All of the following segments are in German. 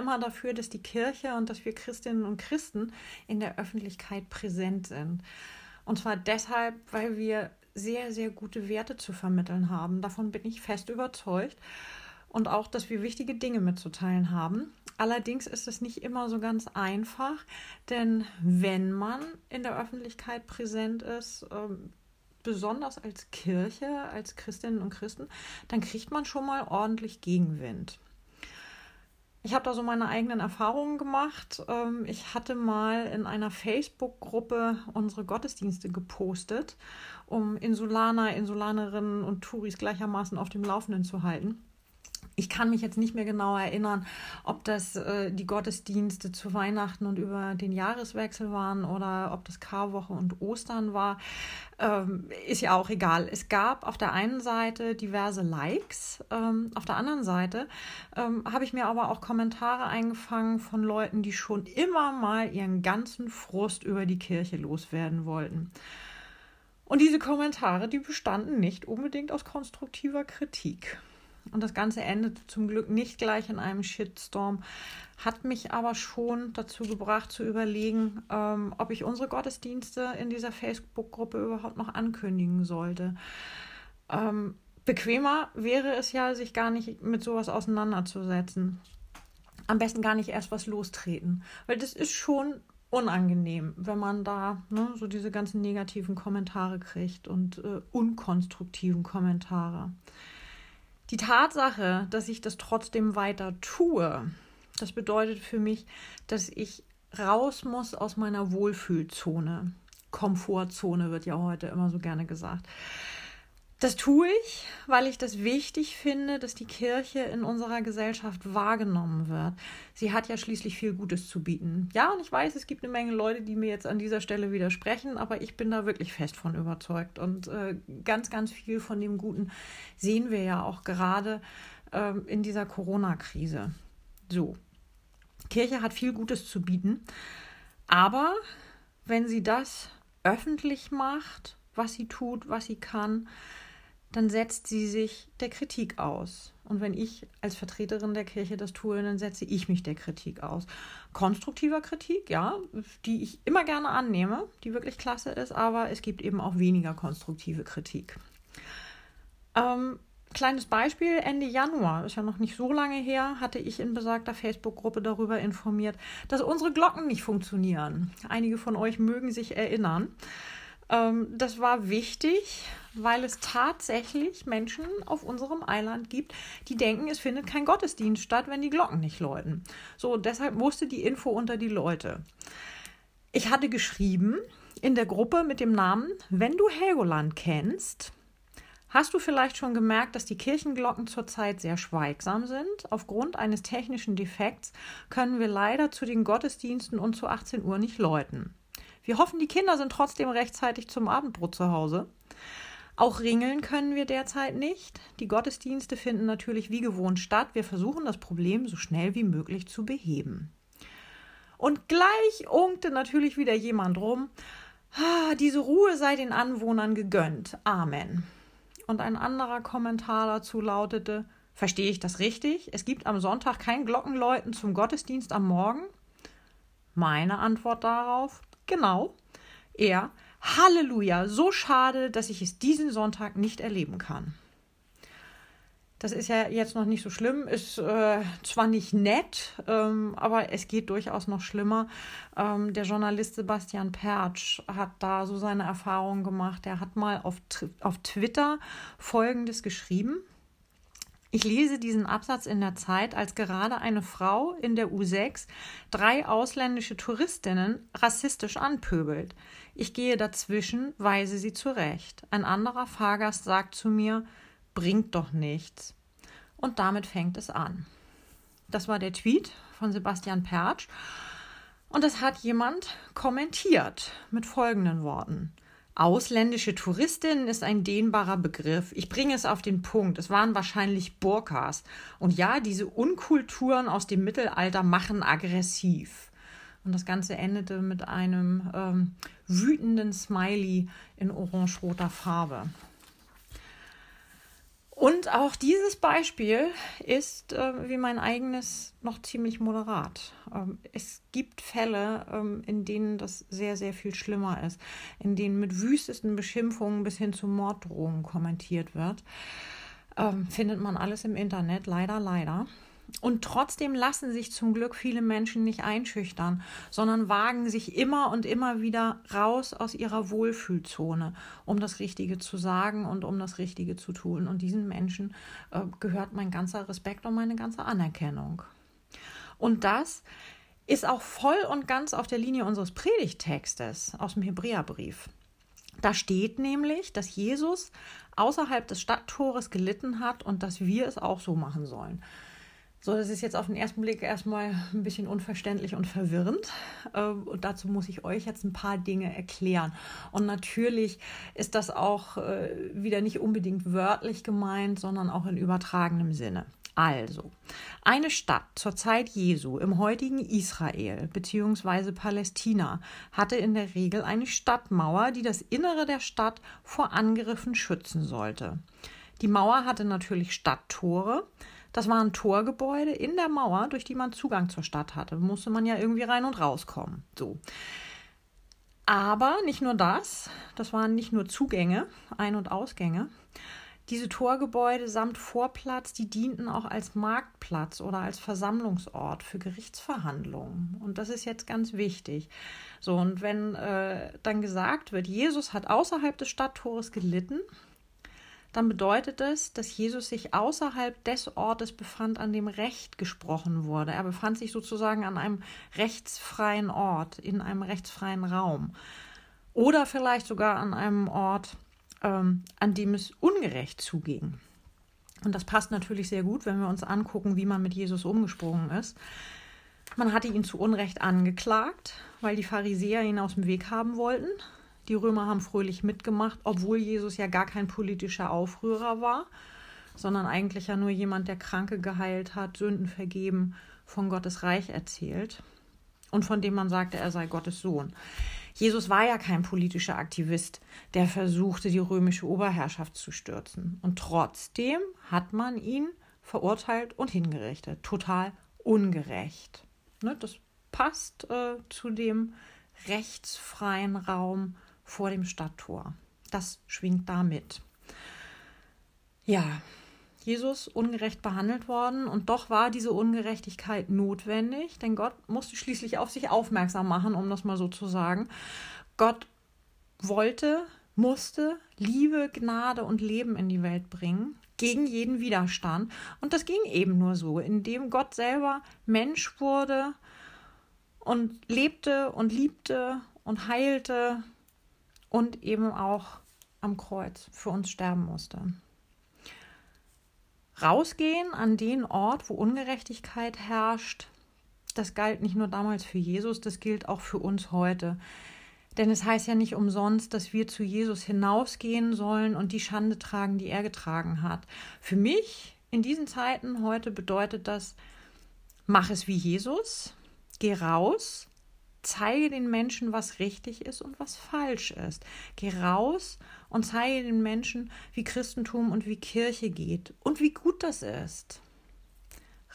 immer dafür, dass die Kirche und dass wir Christinnen und Christen in der Öffentlichkeit präsent sind. Und zwar deshalb, weil wir sehr, sehr gute Werte zu vermitteln haben. Davon bin ich fest überzeugt. Und auch, dass wir wichtige Dinge mitzuteilen haben. Allerdings ist es nicht immer so ganz einfach, denn wenn man in der Öffentlichkeit präsent ist, ähm, besonders als Kirche, als Christinnen und Christen, dann kriegt man schon mal ordentlich Gegenwind. Ich habe da so meine eigenen Erfahrungen gemacht. Ähm, ich hatte mal in einer Facebook-Gruppe unsere Gottesdienste gepostet, um Insulaner, Insulanerinnen und Touris gleichermaßen auf dem Laufenden zu halten. Ich kann mich jetzt nicht mehr genau erinnern, ob das äh, die Gottesdienste zu Weihnachten und über den Jahreswechsel waren oder ob das Karwoche und Ostern war. Ähm, ist ja auch egal. Es gab auf der einen Seite diverse Likes, ähm, auf der anderen Seite ähm, habe ich mir aber auch Kommentare eingefangen von Leuten, die schon immer mal ihren ganzen Frust über die Kirche loswerden wollten. Und diese Kommentare, die bestanden nicht unbedingt aus konstruktiver Kritik. Und das Ganze endete zum Glück nicht gleich in einem Shitstorm, hat mich aber schon dazu gebracht zu überlegen, ähm, ob ich unsere Gottesdienste in dieser Facebook-Gruppe überhaupt noch ankündigen sollte. Ähm, bequemer wäre es ja, sich gar nicht mit sowas auseinanderzusetzen. Am besten gar nicht erst was lostreten, weil das ist schon unangenehm, wenn man da ne, so diese ganzen negativen Kommentare kriegt und äh, unkonstruktiven Kommentare. Die Tatsache, dass ich das trotzdem weiter tue, das bedeutet für mich, dass ich raus muss aus meiner Wohlfühlzone. Komfortzone wird ja heute immer so gerne gesagt. Das tue ich, weil ich das wichtig finde, dass die Kirche in unserer Gesellschaft wahrgenommen wird. Sie hat ja schließlich viel Gutes zu bieten. Ja, und ich weiß, es gibt eine Menge Leute, die mir jetzt an dieser Stelle widersprechen, aber ich bin da wirklich fest von überzeugt. Und äh, ganz, ganz viel von dem Guten sehen wir ja auch gerade äh, in dieser Corona-Krise. So, Kirche hat viel Gutes zu bieten, aber wenn sie das öffentlich macht, was sie tut, was sie kann, dann setzt sie sich der Kritik aus. Und wenn ich als Vertreterin der Kirche das tue, dann setze ich mich der Kritik aus. Konstruktiver Kritik, ja, die ich immer gerne annehme, die wirklich klasse ist, aber es gibt eben auch weniger konstruktive Kritik. Ähm, kleines Beispiel, Ende Januar, ist ja noch nicht so lange her, hatte ich in besagter Facebook-Gruppe darüber informiert, dass unsere Glocken nicht funktionieren. Einige von euch mögen sich erinnern. Ähm, das war wichtig, weil es tatsächlich Menschen auf unserem Eiland gibt, die denken, es findet kein Gottesdienst statt, wenn die Glocken nicht läuten. So, deshalb musste die Info unter die Leute. Ich hatte geschrieben in der Gruppe mit dem Namen, wenn du Helgoland kennst, Hast du vielleicht schon gemerkt, dass die Kirchenglocken zurzeit sehr schweigsam sind? Aufgrund eines technischen Defekts können wir leider zu den Gottesdiensten und zu 18 Uhr nicht läuten. Wir hoffen, die Kinder sind trotzdem rechtzeitig zum Abendbrot zu Hause. Auch ringeln können wir derzeit nicht. Die Gottesdienste finden natürlich wie gewohnt statt. Wir versuchen das Problem so schnell wie möglich zu beheben. Und gleich unkte natürlich wieder jemand rum. Ah, diese Ruhe sei den Anwohnern gegönnt. Amen. Und ein anderer Kommentar dazu lautete: Verstehe ich das richtig? Es gibt am Sonntag kein Glockenläuten zum Gottesdienst am Morgen? Meine Antwort darauf: Genau. Er Halleluja, so schade, dass ich es diesen Sonntag nicht erleben kann. Das ist ja jetzt noch nicht so schlimm, ist äh, zwar nicht nett, ähm, aber es geht durchaus noch schlimmer. Ähm, der Journalist Sebastian Pertsch hat da so seine Erfahrungen gemacht. Er hat mal auf, auf Twitter Folgendes geschrieben. Ich lese diesen Absatz in der Zeit, als gerade eine Frau in der U6 drei ausländische Touristinnen rassistisch anpöbelt. Ich gehe dazwischen, weise sie zurecht. Ein anderer Fahrgast sagt zu mir, bringt doch nichts. Und damit fängt es an. Das war der Tweet von Sebastian Pertsch. Und das hat jemand kommentiert mit folgenden Worten. Ausländische Touristin ist ein dehnbarer Begriff. Ich bringe es auf den Punkt. Es waren wahrscheinlich Burkas. Und ja, diese Unkulturen aus dem Mittelalter machen aggressiv. Und das Ganze endete mit einem ähm, wütenden Smiley in orange-roter Farbe. Und auch dieses Beispiel ist äh, wie mein eigenes noch ziemlich moderat. Ähm, es gibt Fälle, ähm, in denen das sehr, sehr viel schlimmer ist, in denen mit wüstesten Beschimpfungen bis hin zu Morddrohungen kommentiert wird. Ähm, findet man alles im Internet, leider, leider. Und trotzdem lassen sich zum Glück viele Menschen nicht einschüchtern, sondern wagen sich immer und immer wieder raus aus ihrer Wohlfühlzone, um das Richtige zu sagen und um das Richtige zu tun. Und diesen Menschen äh, gehört mein ganzer Respekt und meine ganze Anerkennung. Und das ist auch voll und ganz auf der Linie unseres Predigtextes aus dem Hebräerbrief. Da steht nämlich, dass Jesus außerhalb des Stadttores gelitten hat und dass wir es auch so machen sollen. So, das ist jetzt auf den ersten Blick erstmal ein bisschen unverständlich und verwirrend. Ähm, und dazu muss ich euch jetzt ein paar Dinge erklären. Und natürlich ist das auch äh, wieder nicht unbedingt wörtlich gemeint, sondern auch in übertragenem Sinne. Also, eine Stadt zur Zeit Jesu im heutigen Israel bzw. Palästina hatte in der Regel eine Stadtmauer, die das Innere der Stadt vor Angriffen schützen sollte. Die Mauer hatte natürlich Stadttore, das waren Torgebäude in der Mauer, durch die man Zugang zur Stadt hatte. Musste man ja irgendwie rein und rauskommen. So. Aber nicht nur das, das waren nicht nur Zugänge, Ein- und Ausgänge. Diese Torgebäude samt Vorplatz, die dienten auch als Marktplatz oder als Versammlungsort für Gerichtsverhandlungen. Und das ist jetzt ganz wichtig. So, und wenn äh, dann gesagt wird, Jesus hat außerhalb des Stadttores gelitten, dann bedeutet es, dass Jesus sich außerhalb des Ortes befand, an dem Recht gesprochen wurde. Er befand sich sozusagen an einem rechtsfreien Ort, in einem rechtsfreien Raum. Oder vielleicht sogar an einem Ort, ähm, an dem es ungerecht zuging. Und das passt natürlich sehr gut, wenn wir uns angucken, wie man mit Jesus umgesprungen ist. Man hatte ihn zu Unrecht angeklagt, weil die Pharisäer ihn aus dem Weg haben wollten. Die Römer haben fröhlich mitgemacht, obwohl Jesus ja gar kein politischer Aufrührer war, sondern eigentlich ja nur jemand, der Kranke geheilt hat, Sünden vergeben, von Gottes Reich erzählt und von dem man sagte, er sei Gottes Sohn. Jesus war ja kein politischer Aktivist, der versuchte, die römische Oberherrschaft zu stürzen. Und trotzdem hat man ihn verurteilt und hingerichtet. Total ungerecht. Ne, das passt äh, zu dem rechtsfreien Raum vor dem Stadttor. Das schwingt damit. Ja, Jesus ungerecht behandelt worden und doch war diese Ungerechtigkeit notwendig, denn Gott musste schließlich auf sich aufmerksam machen, um das mal so zu sagen. Gott wollte, musste Liebe, Gnade und Leben in die Welt bringen, gegen jeden Widerstand. Und das ging eben nur so, indem Gott selber Mensch wurde und lebte und liebte und heilte und eben auch am Kreuz für uns sterben musste. Rausgehen an den Ort, wo Ungerechtigkeit herrscht, das galt nicht nur damals für Jesus, das gilt auch für uns heute. Denn es heißt ja nicht umsonst, dass wir zu Jesus hinausgehen sollen und die Schande tragen, die er getragen hat. Für mich in diesen Zeiten heute bedeutet das, mach es wie Jesus, geh raus, zeige den Menschen, was richtig ist und was falsch ist. Geh raus und zeige den Menschen, wie Christentum und wie Kirche geht und wie gut das ist.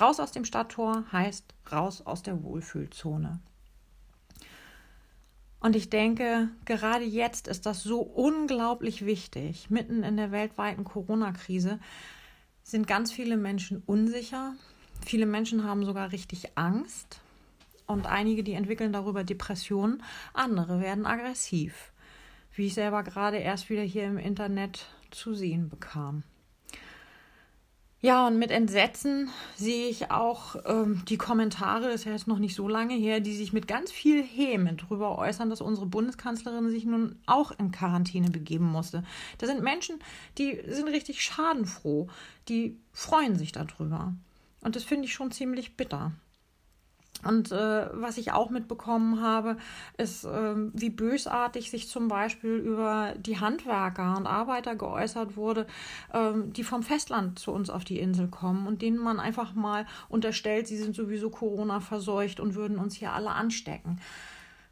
Raus aus dem Stadttor heißt raus aus der Wohlfühlzone. Und ich denke, gerade jetzt ist das so unglaublich wichtig. Mitten in der weltweiten Corona-Krise sind ganz viele Menschen unsicher. Viele Menschen haben sogar richtig Angst und einige, die entwickeln darüber Depressionen, andere werden aggressiv, wie ich selber gerade erst wieder hier im Internet zu sehen bekam. Ja, und mit Entsetzen sehe ich auch ähm, die Kommentare, das ist ja jetzt noch nicht so lange her, die sich mit ganz viel Häme darüber äußern, dass unsere Bundeskanzlerin sich nun auch in Quarantäne begeben musste. Da sind Menschen, die sind richtig schadenfroh, die freuen sich darüber. Und das finde ich schon ziemlich bitter. Und äh, was ich auch mitbekommen habe, ist, äh, wie bösartig sich zum Beispiel über die Handwerker und Arbeiter geäußert wurde, äh, die vom Festland zu uns auf die Insel kommen und denen man einfach mal unterstellt, sie sind sowieso Corona verseucht und würden uns hier alle anstecken.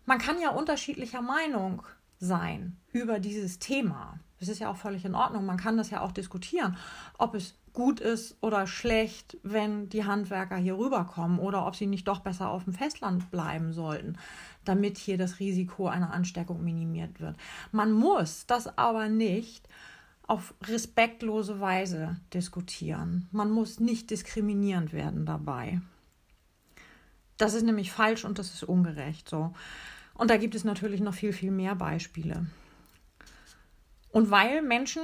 Man kann ja unterschiedlicher Meinung sein über dieses Thema. Das ist ja auch völlig in Ordnung. Man kann das ja auch diskutieren, ob es gut ist oder schlecht, wenn die Handwerker hier rüberkommen oder ob sie nicht doch besser auf dem Festland bleiben sollten, damit hier das Risiko einer Ansteckung minimiert wird. Man muss das aber nicht auf respektlose Weise diskutieren. Man muss nicht diskriminierend werden dabei. Das ist nämlich falsch und das ist ungerecht so. Und da gibt es natürlich noch viel, viel mehr Beispiele. Und weil Menschen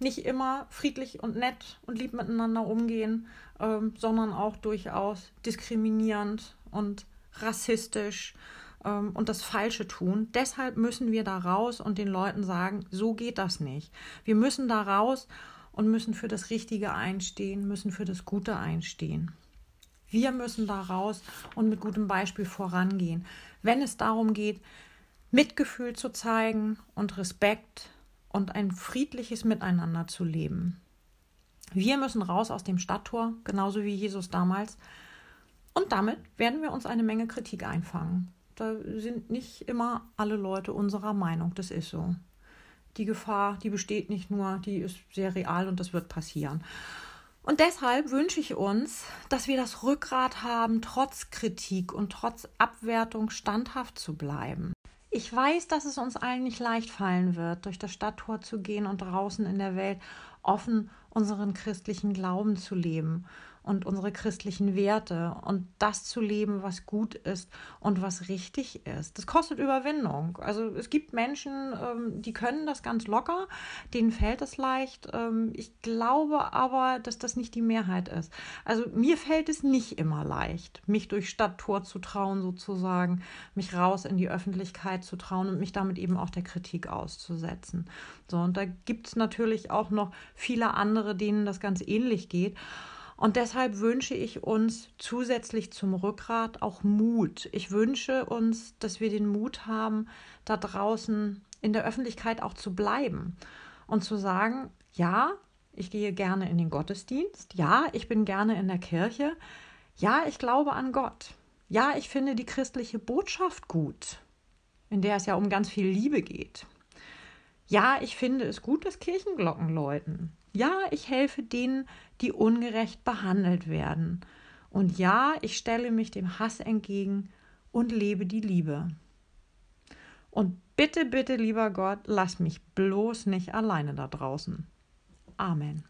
nicht immer friedlich und nett und lieb miteinander umgehen, ähm, sondern auch durchaus diskriminierend und rassistisch ähm, und das Falsche tun. Deshalb müssen wir da raus und den Leuten sagen, so geht das nicht. Wir müssen da raus und müssen für das Richtige einstehen, müssen für das Gute einstehen. Wir müssen da raus und mit gutem Beispiel vorangehen, wenn es darum geht, Mitgefühl zu zeigen und Respekt und ein friedliches Miteinander zu leben. Wir müssen raus aus dem Stadttor, genauso wie Jesus damals. Und damit werden wir uns eine Menge Kritik einfangen. Da sind nicht immer alle Leute unserer Meinung, das ist so. Die Gefahr, die besteht nicht nur, die ist sehr real und das wird passieren. Und deshalb wünsche ich uns, dass wir das Rückgrat haben, trotz Kritik und trotz Abwertung standhaft zu bleiben. Ich weiß, dass es uns allen nicht leicht fallen wird, durch das Stadttor zu gehen und draußen in der Welt offen unseren christlichen Glauben zu leben und unsere christlichen Werte und das zu leben, was gut ist und was richtig ist. Das kostet Überwindung. Also es gibt Menschen, ähm, die können das ganz locker, denen fällt es leicht. Ähm, ich glaube aber, dass das nicht die Mehrheit ist. Also mir fällt es nicht immer leicht, mich durch Stadttor zu trauen, sozusagen, mich raus in die Öffentlichkeit zu trauen und mich damit eben auch der Kritik auszusetzen. So, und da gibt es natürlich auch noch viele andere, denen das ganz ähnlich geht. Und deshalb wünsche ich uns zusätzlich zum Rückgrat auch Mut. Ich wünsche uns, dass wir den Mut haben, da draußen in der Öffentlichkeit auch zu bleiben und zu sagen, ja, ich gehe gerne in den Gottesdienst, ja, ich bin gerne in der Kirche, ja, ich glaube an Gott, ja, ich finde die christliche Botschaft gut, in der es ja um ganz viel Liebe geht. Ja, ich finde es gut, dass Kirchenglocken läuten. Ja, ich helfe denen, die ungerecht behandelt werden. Und ja, ich stelle mich dem Hass entgegen und lebe die Liebe. Und bitte, bitte, lieber Gott, lass mich bloß nicht alleine da draußen. Amen.